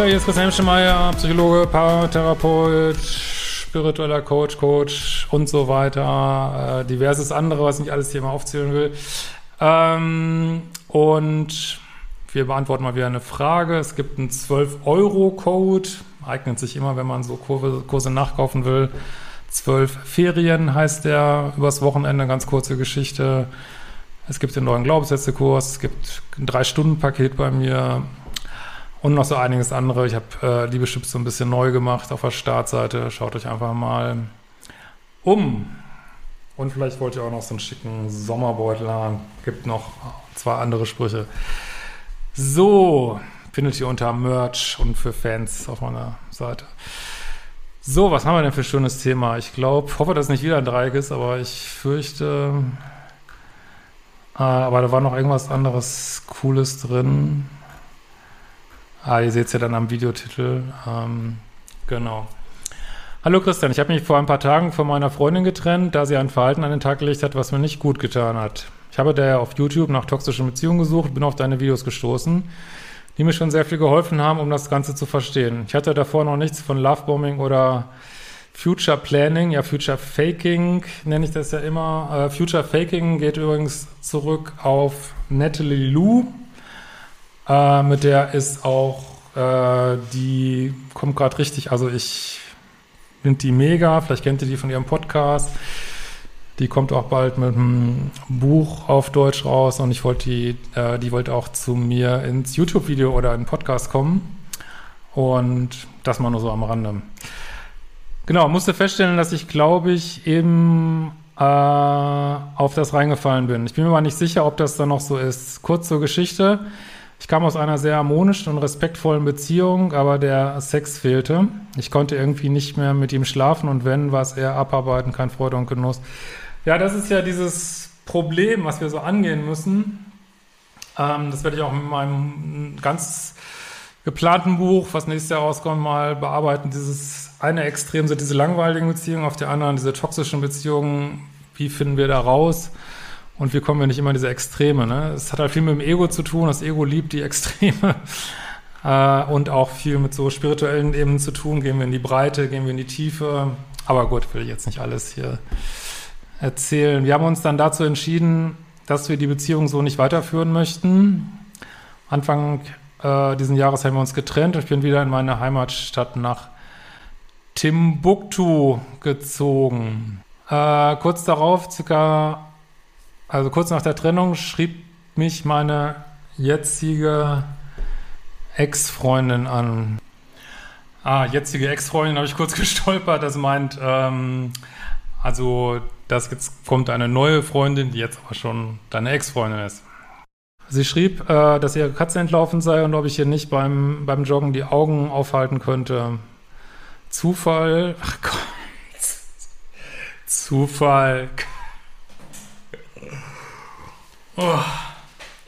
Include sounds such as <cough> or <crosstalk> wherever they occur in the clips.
Ja, hier ist Christian Hemschemeyer, Psychologe, Paartherapeut, spiritueller Coach, Coach und so weiter. Äh, diverses andere, was ich nicht alles hier mal aufzählen will. Ähm, und wir beantworten mal wieder eine Frage. Es gibt einen 12-Euro-Code. Eignet sich immer, wenn man so Kurse, Kurse nachkaufen will. 12 Ferien heißt der übers Wochenende, ganz kurze Geschichte. Es gibt den neuen Glaubenssätze-Kurs, es gibt ein Drei-Stunden-Paket bei mir, und noch so einiges andere. Ich habe äh, Liebeschips so ein bisschen neu gemacht auf der Startseite. Schaut euch einfach mal um. Und vielleicht wollt ihr auch noch so einen schicken Sommerbeutel haben. Gibt noch zwei andere Sprüche. So, findet ihr unter Merch und für Fans auf meiner Seite. So, was haben wir denn für ein schönes Thema? Ich glaube, hoffe, dass es nicht wieder ein Dreieck ist, aber ich fürchte. Äh, aber da war noch irgendwas anderes Cooles drin. Ah, ihr seht es ja dann am Videotitel. Ähm, genau. Hallo Christian, ich habe mich vor ein paar Tagen von meiner Freundin getrennt, da sie ein Verhalten an den Tag gelegt hat, was mir nicht gut getan hat. Ich habe daher auf YouTube nach toxischen Beziehungen gesucht, bin auf deine Videos gestoßen, die mir schon sehr viel geholfen haben, um das Ganze zu verstehen. Ich hatte davor noch nichts von Lovebombing oder Future Planning, ja Future Faking nenne ich das ja immer. Äh, Future Faking geht übrigens zurück auf Natalie Lou, äh, mit der ist auch, äh, die kommt gerade richtig, also ich finde die mega, vielleicht kennt ihr die von ihrem Podcast. Die kommt auch bald mit einem Buch auf Deutsch raus und ich wollte die, äh, die wollte auch zu mir ins YouTube-Video oder in den Podcast kommen. Und das mal nur so am Rande. Genau, musste feststellen, dass ich, glaube ich, eben äh, auf das reingefallen bin. Ich bin mir aber nicht sicher, ob das dann noch so ist. Kurz zur Geschichte. Ich kam aus einer sehr harmonischen und respektvollen Beziehung, aber der Sex fehlte. Ich konnte irgendwie nicht mehr mit ihm schlafen und wenn, war es eher abarbeiten, kein Freude und Genuss. Ja, das ist ja dieses Problem, was wir so angehen müssen. Ähm, das werde ich auch mit meinem ganz geplanten Buch, was nächstes Jahr rauskommt, mal bearbeiten. Dieses eine Extrem sind diese langweiligen Beziehungen, auf der anderen diese toxischen Beziehungen. Wie finden wir da raus? Und wir kommen ja nicht immer in diese Extreme. Ne? Es hat halt viel mit dem Ego zu tun. Das Ego liebt die Extreme. <laughs> äh, und auch viel mit so spirituellen Ebenen zu tun. Gehen wir in die Breite, gehen wir in die Tiefe. Aber gut, will ich jetzt nicht alles hier erzählen. Wir haben uns dann dazu entschieden, dass wir die Beziehung so nicht weiterführen möchten. Anfang äh, diesen Jahres haben wir uns getrennt und ich bin wieder in meine Heimatstadt nach Timbuktu gezogen. Äh, kurz darauf, circa also kurz nach der Trennung schrieb mich meine jetzige Ex-Freundin an. Ah, jetzige Ex-Freundin habe ich kurz <laughs> gestolpert. Das meint, ähm, also, dass jetzt kommt eine neue Freundin, die jetzt aber schon deine Ex-Freundin ist. Sie schrieb, äh, dass ihre Katze entlaufen sei und ob ich ihr nicht beim, beim Joggen die Augen aufhalten könnte. Zufall. Ach Gott. <laughs> Zufall. Oh,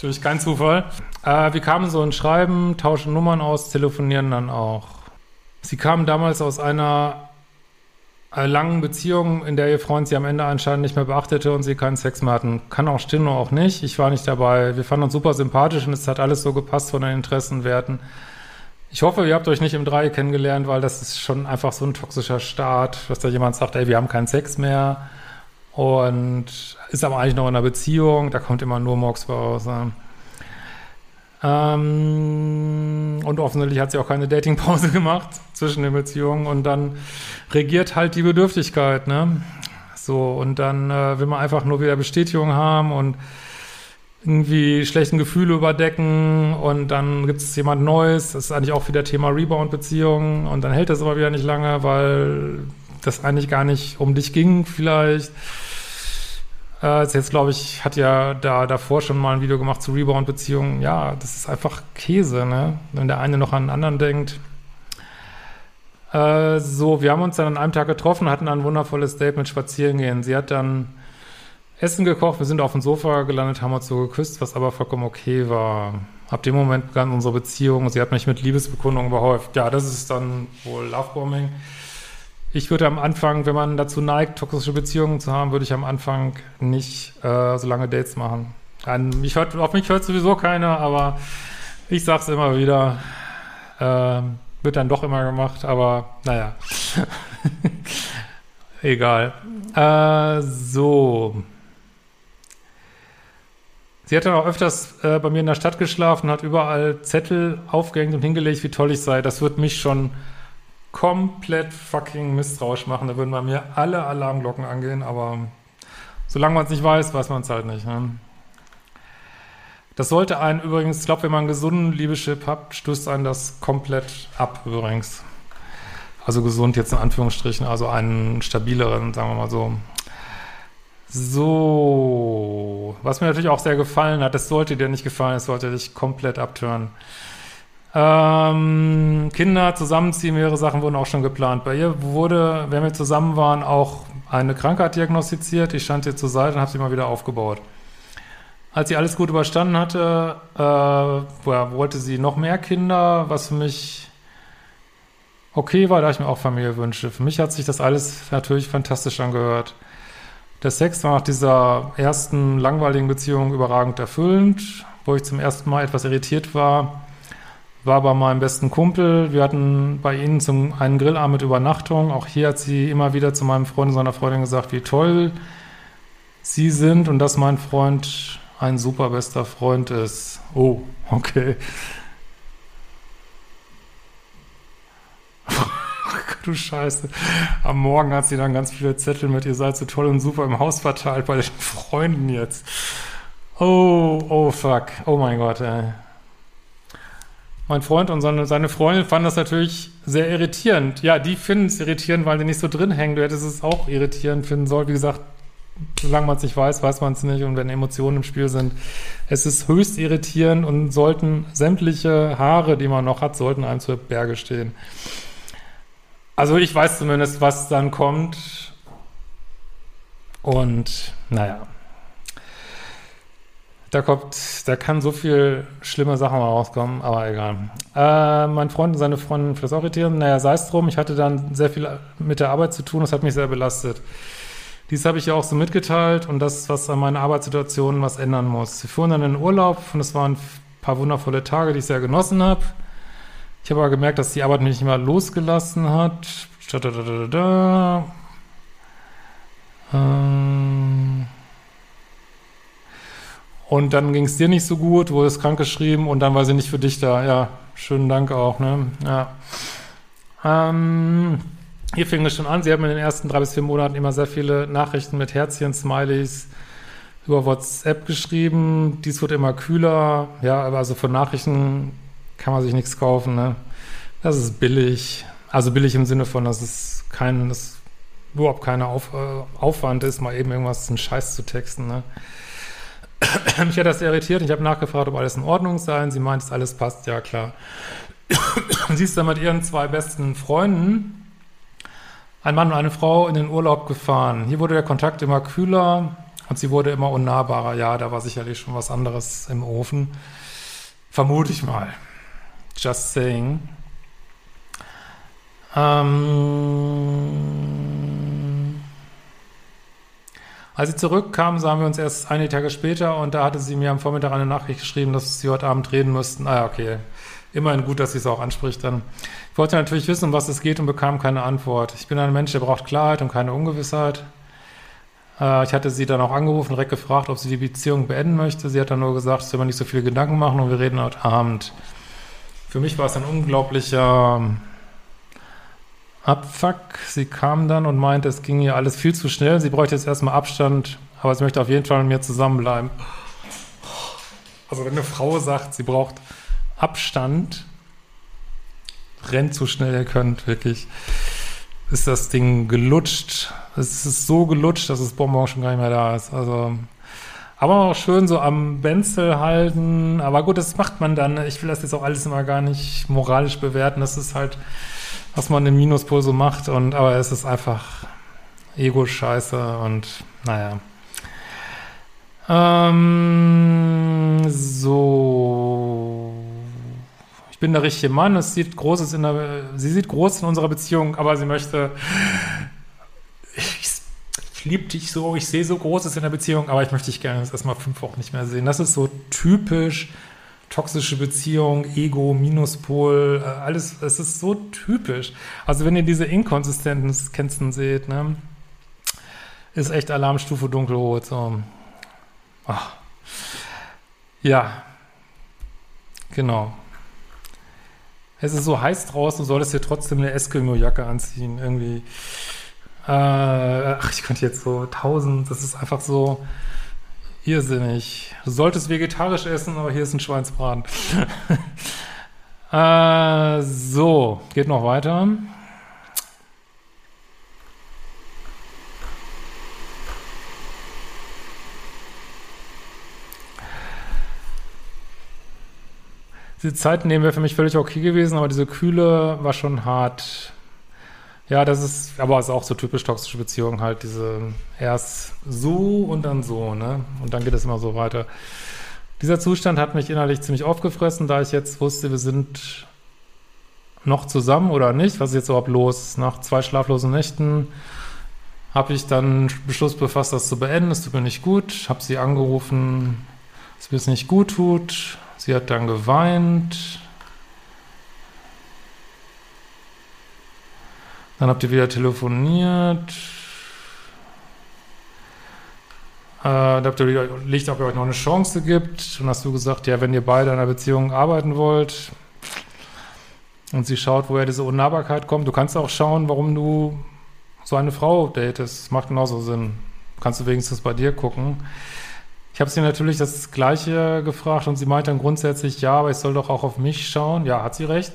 durch kein Zufall. Äh, wir kamen so ein Schreiben, tauschen Nummern aus, telefonieren dann auch. Sie kamen damals aus einer äh, langen Beziehung, in der ihr Freund sie am Ende anscheinend nicht mehr beachtete und sie keinen Sex mehr hatten. Kann auch stimmen, auch nicht. Ich war nicht dabei. Wir fanden uns super sympathisch und es hat alles so gepasst von den Interessenwerten. Ich hoffe, ihr habt euch nicht im Dreieck kennengelernt, weil das ist schon einfach so ein toxischer Start, dass da jemand sagt, ey, wir haben keinen Sex mehr und ist aber eigentlich noch in einer Beziehung, da kommt immer nur bei raus. Ähm, und offensichtlich hat sie auch keine Datingpause <laughs> gemacht zwischen den Beziehungen und dann regiert halt die Bedürftigkeit, ne? So, und dann äh, will man einfach nur wieder Bestätigung haben und irgendwie schlechten Gefühle überdecken und dann gibt es jemand Neues. Das ist eigentlich auch wieder Thema Rebound-Beziehungen und dann hält das aber wieder nicht lange, weil das eigentlich gar nicht um dich ging vielleicht. Äh, jetzt glaube ich, hat ja da davor schon mal ein Video gemacht zu Rebound-Beziehungen. Ja, das ist einfach Käse, ne? Wenn der eine noch an den anderen denkt. Äh, so, wir haben uns dann an einem Tag getroffen, hatten ein wundervolles Date mit Spazierengehen. Sie hat dann Essen gekocht, wir sind auf dem Sofa gelandet, haben uns so geküsst, was aber vollkommen okay war. Ab dem Moment begann unsere Beziehung. Sie hat mich mit Liebesbekundungen behäuft. Ja, das ist dann wohl Lovebombing. Ich würde am Anfang, wenn man dazu neigt, toxische Beziehungen zu haben, würde ich am Anfang nicht äh, so lange Dates machen. An mich hört, auf mich hört sowieso keiner, aber ich sag's immer wieder. Ähm, wird dann doch immer gemacht, aber naja. <laughs> Egal. Äh, so. Sie hat dann auch öfters äh, bei mir in der Stadt geschlafen, hat überall Zettel aufgehängt und hingelegt, wie toll ich sei. Das wird mich schon komplett fucking misstrauisch machen. Da würden bei mir alle Alarmglocken angehen, aber solange man es nicht weiß, weiß man es halt nicht. Ne? Das sollte einen übrigens, ich glaube, wenn man einen gesunden Liebeschip hat, stößt einen das komplett ab übrigens. Also gesund jetzt in Anführungsstrichen, also einen stabileren, sagen wir mal so. So, was mir natürlich auch sehr gefallen hat, das sollte dir nicht gefallen, das sollte dich komplett abtören. Ähm, Kinder zusammenziehen, mehrere Sachen wurden auch schon geplant. Bei ihr wurde, wenn wir zusammen waren, auch eine Krankheit diagnostiziert. Ich stand ihr zur Seite und habe sie mal wieder aufgebaut. Als sie alles gut überstanden hatte, äh, wollte sie noch mehr Kinder, was für mich okay war, da ich mir auch Familie wünsche. Für mich hat sich das alles natürlich fantastisch angehört. Der Sex war nach dieser ersten langweiligen Beziehung überragend erfüllend, wo ich zum ersten Mal etwas irritiert war, war bei meinem besten Kumpel. Wir hatten bei ihnen zum einen Grillabend mit Übernachtung. Auch hier hat sie immer wieder zu meinem Freund und seiner Freundin gesagt, wie toll sie sind und dass mein Freund ein super bester Freund ist. Oh, okay. <laughs> du Scheiße. Am Morgen hat sie dann ganz viele Zettel mit, ihr seid so toll und super im Haus verteilt bei den Freunden jetzt. Oh, oh fuck. Oh mein Gott, ey. Mein Freund und seine, seine Freundin fanden das natürlich sehr irritierend. Ja, die finden es irritierend, weil die nicht so drin hängen. Du hättest es auch irritierend finden sollen. Wie gesagt, solange man es nicht weiß, weiß man es nicht. Und wenn Emotionen im Spiel sind, es ist höchst irritierend und sollten sämtliche Haare, die man noch hat, sollten einem zur Berge stehen. Also ich weiß zumindest, was dann kommt. Und naja. Da kommt, da kann so viel schlimme Sachen mal rauskommen, aber egal. Äh, mein Freund und seine Freundin für das auch irritieren. Naja, sei es drum, ich hatte dann sehr viel mit der Arbeit zu tun, das hat mich sehr belastet. Dies habe ich ja auch so mitgeteilt und das, was an meiner Arbeitssituation was ändern muss. Wir fuhren dann in den Urlaub und es waren ein paar wundervolle Tage, die ich sehr genossen habe. Ich habe aber gemerkt, dass die Arbeit mich nicht mehr losgelassen hat. Da, da, da, da, da. Ähm und dann ging es dir nicht so gut, wurde es krank geschrieben und dann war sie nicht für dich da. Ja, schönen Dank auch, ne? Ja. Ähm hier fing es schon an. Sie haben in den ersten drei bis vier Monaten immer sehr viele Nachrichten mit Herzchen, Smileys über WhatsApp geschrieben. Dies wird immer kühler. Ja, aber also von Nachrichten kann man sich nichts kaufen. Ne? Das ist billig. Also billig im Sinne von, dass es kein, dass überhaupt kein Auf, äh, Aufwand ist, mal eben irgendwas einen Scheiß zu texten. Ne? <coughs> Mich hat das irritiert. Ich habe nachgefragt, ob alles in Ordnung sei. Sie meint, alles passt. Ja, klar. <coughs> Sie ist dann mit ihren zwei besten Freunden ein Mann und eine Frau in den Urlaub gefahren. Hier wurde der Kontakt immer kühler und sie wurde immer unnahbarer. Ja, da war sicherlich schon was anderes im Ofen. Vermute ich mal. Just saying. Ähm als sie zurückkam, sahen wir uns erst einige Tage später und da hatte sie mir am Vormittag eine Nachricht geschrieben, dass sie heute Abend reden müssten. Ah ja, okay. Immerhin gut, dass sie es auch anspricht dann. Ich wollte natürlich wissen, um was es geht und bekam keine Antwort. Ich bin ein Mensch, der braucht Klarheit und keine Ungewissheit. Äh, ich hatte sie dann auch angerufen, direkt gefragt, ob sie die Beziehung beenden möchte. Sie hat dann nur gesagt, sie soll mir nicht so viele Gedanken machen und wir reden heute Abend. Für mich war es ein unglaublicher Abfuck. Sie kam dann und meinte, es ging ihr alles viel zu schnell. Sie bräuchte jetzt erstmal Abstand, aber sie möchte auf jeden Fall mit mir zusammenbleiben. Also wenn eine Frau sagt, sie braucht Abstand, rennt so schnell ihr könnt, wirklich, ist das Ding gelutscht. Es ist so gelutscht, dass das Bonbon schon gar nicht mehr da ist. Also, aber auch schön so am Benzel halten. Aber gut, das macht man dann. Ich will das jetzt auch alles immer gar nicht moralisch bewerten. Das ist halt, was man im Minuspol so macht. Und, aber es ist einfach Ego-Scheiße und naja. Ähm, so bin der richtige Mann, es sieht Großes in der, sie sieht Großes in unserer Beziehung, aber sie möchte, ich, ich liebe dich so, ich sehe so Großes in der Beziehung, aber ich möchte dich gerne erstmal fünf Wochen nicht mehr sehen. Das ist so typisch toxische Beziehung, Ego, Minuspol, äh, alles, es ist so typisch. Also wenn ihr diese Inkonsistenzen seht, ne, ist echt Alarmstufe dunkelrot. So. Ach. Ja, genau. Es ist so heiß draußen, du solltest dir trotzdem eine Eskimo-Jacke anziehen, irgendwie. Äh, ach, ich könnte jetzt so tausend, das ist einfach so irrsinnig. Du solltest vegetarisch essen, aber hier ist ein Schweinsbraten. <laughs> äh, so, geht noch weiter. Diese Zeit nehmen wäre für mich völlig okay gewesen, aber diese Kühle war schon hart. Ja, das ist, aber ist auch so typisch toxische Beziehungen halt, diese erst so und dann so, ne? Und dann geht es immer so weiter. Dieser Zustand hat mich innerlich ziemlich aufgefressen, da ich jetzt wusste, wir sind noch zusammen oder nicht. Was ist jetzt überhaupt los? Nach zwei schlaflosen Nächten habe ich dann Beschluss befasst, das zu beenden. Es tut mir nicht gut. Habe sie angerufen, dass mir es nicht gut tut. Sie hat dann geweint. Dann habt ihr wieder telefoniert. Äh, da habt ihr überlegt, ob ihr euch noch eine Chance gibt. Und hast du gesagt, ja, wenn ihr beide in einer Beziehung arbeiten wollt und sie schaut, woher diese Unnahbarkeit kommt, du kannst auch schauen, warum du so eine Frau datest. Das macht genauso Sinn. Kannst du wenigstens bei dir gucken. Ich habe sie natürlich das Gleiche gefragt und sie meinte dann grundsätzlich, ja, aber ich soll doch auch auf mich schauen. Ja, hat sie recht.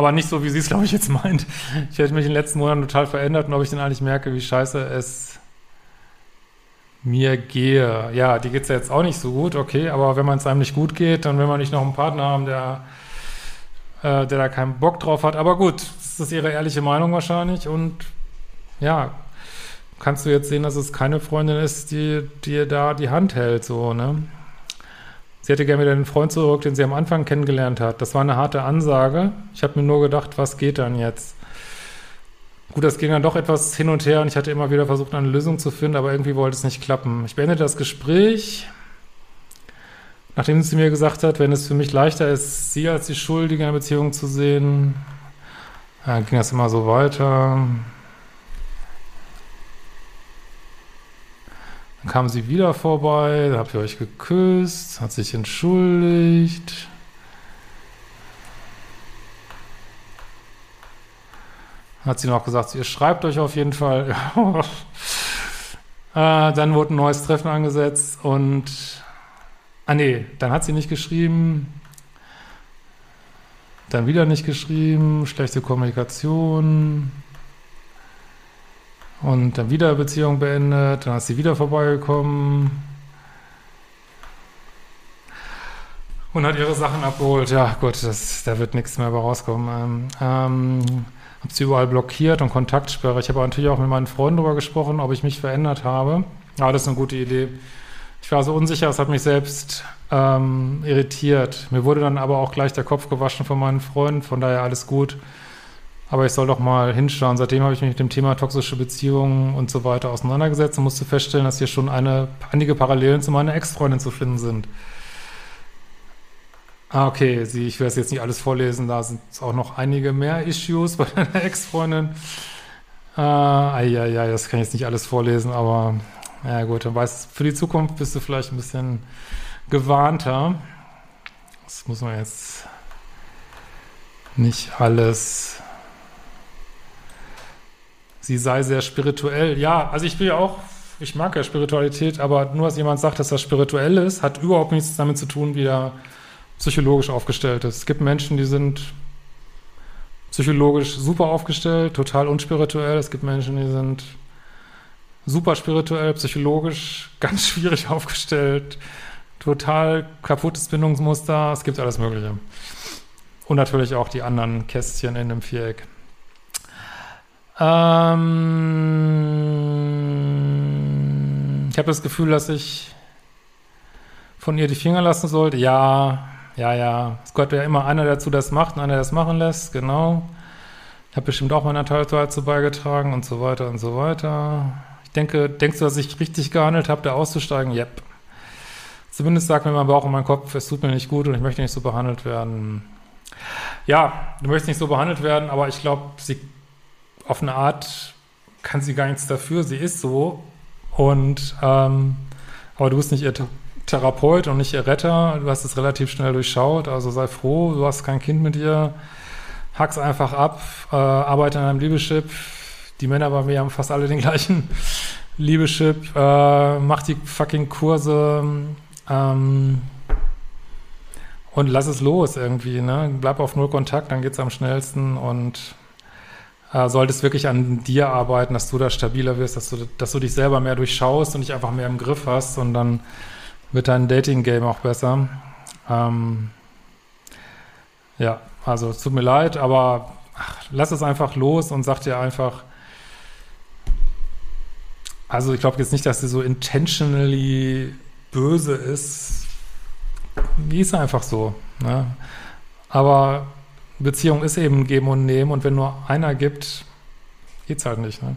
Aber nicht so, wie sie es, glaube ich, jetzt meint. Ich hätte mich in den letzten Monaten total verändert und ob ich dann eigentlich merke, wie scheiße es mir gehe. Ja, die geht es ja jetzt auch nicht so gut, okay, aber wenn man es einem nicht gut geht, dann will man nicht noch einen Partner haben, der, äh, der da keinen Bock drauf hat. Aber gut, das ist ihre ehrliche Meinung wahrscheinlich und ja, kannst du jetzt sehen, dass es keine Freundin ist, die dir da die Hand hält, so, ne? Sie hätte gerne wieder den Freund zurück, den sie am Anfang kennengelernt hat. Das war eine harte Ansage. Ich habe mir nur gedacht, was geht dann jetzt? Gut, das ging dann doch etwas hin und her und ich hatte immer wieder versucht, eine Lösung zu finden, aber irgendwie wollte es nicht klappen. Ich beendete das Gespräch, nachdem sie mir gesagt hat, wenn es für mich leichter ist, sie als die Schuldige in der Beziehung zu sehen, dann ging das immer so weiter. Dann kam sie wieder vorbei, dann habt ihr euch geküsst, hat sich entschuldigt. Hat sie noch gesagt, ihr schreibt euch auf jeden Fall. <laughs> äh, dann wurde ein neues Treffen angesetzt und Ah nee, dann hat sie nicht geschrieben. Dann wieder nicht geschrieben, schlechte Kommunikation. Und dann wieder Beziehung beendet, dann ist sie wieder vorbeigekommen. Und hat ihre Sachen abgeholt. Ja, gut, das, da wird nichts mehr bei rauskommen. Ähm, ähm, hab sie überall blockiert und Kontaktsperre. Ich habe natürlich auch mit meinen Freunden darüber gesprochen, ob ich mich verändert habe. Ja, das ist eine gute Idee. Ich war so unsicher, es hat mich selbst ähm, irritiert. Mir wurde dann aber auch gleich der Kopf gewaschen von meinen Freunden, von daher alles gut aber ich soll doch mal hinschauen. Seitdem habe ich mich mit dem Thema toxische Beziehungen und so weiter auseinandergesetzt und musste feststellen, dass hier schon eine, einige Parallelen zu meiner Ex-Freundin zu finden sind. Ah, okay, sie, ich werde es jetzt nicht alles vorlesen, da sind auch noch einige mehr Issues <laughs> bei deiner Ex-Freundin. Äh, ja, ja, das kann ich jetzt nicht alles vorlesen, aber ja gut, dann weißt für die Zukunft bist du vielleicht ein bisschen gewarnter. Das muss man jetzt nicht alles sie sei sehr spirituell. Ja, also ich bin ja auch, ich mag ja Spiritualität, aber nur, dass jemand sagt, dass das spirituell ist, hat überhaupt nichts damit zu tun, wie er psychologisch aufgestellt ist. Es gibt Menschen, die sind psychologisch super aufgestellt, total unspirituell. Es gibt Menschen, die sind super spirituell, psychologisch <laughs> ganz schwierig aufgestellt, total kaputtes Bindungsmuster. Es gibt alles Mögliche. Und natürlich auch die anderen Kästchen in dem Viereck. Ähm, ich habe das Gefühl, dass ich von ihr die Finger lassen sollte. Ja, ja, ja. Es gehört ja immer einer dazu, das macht und einer das machen lässt, genau. Ich habe bestimmt auch meinen Teil dazu beigetragen und so weiter und so weiter. Ich denke, denkst du, dass ich richtig gehandelt habe, da auszusteigen? Yep. Zumindest sagt mir mein Bauch und mein Kopf, es tut mir nicht gut und ich möchte nicht so behandelt werden. Ja, du möchtest nicht so behandelt werden, aber ich glaube, sie auf eine Art kann sie gar nichts dafür. Sie ist so. Und ähm, aber du bist nicht ihr Therapeut und nicht ihr Retter. Du hast es relativ schnell durchschaut. Also sei froh, du hast kein Kind mit ihr. Hack's einfach ab, äh, arbeite an einem Liebeschip. Die Männer bei mir haben fast alle den gleichen <laughs> Liebeschip. Äh, mach die fucking Kurse. Ähm, und lass es los irgendwie, ne? Bleib auf Null Kontakt, dann geht's am schnellsten und äh, solltest wirklich an dir arbeiten, dass du da stabiler wirst, dass du, dass du dich selber mehr durchschaust und dich einfach mehr im Griff hast und dann wird dein Dating-Game auch besser. Ähm, ja, also es tut mir leid, aber ach, lass es einfach los und sag dir einfach, also ich glaube jetzt nicht, dass sie so intentionally böse ist. Die ist einfach so. Ne? Aber Beziehung ist eben Geben und Nehmen und wenn nur einer gibt, geht's halt nicht. Ne?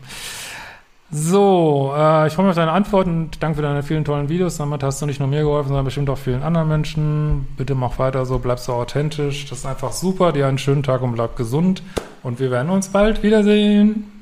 So, äh, ich freue mich auf deine Antworten. Danke für deine vielen tollen Videos. Damit hast du nicht nur mir geholfen, sondern bestimmt auch vielen anderen Menschen. Bitte mach weiter so, bleib so authentisch. Das ist einfach super. Dir einen schönen Tag und bleib gesund. Und wir werden uns bald wiedersehen.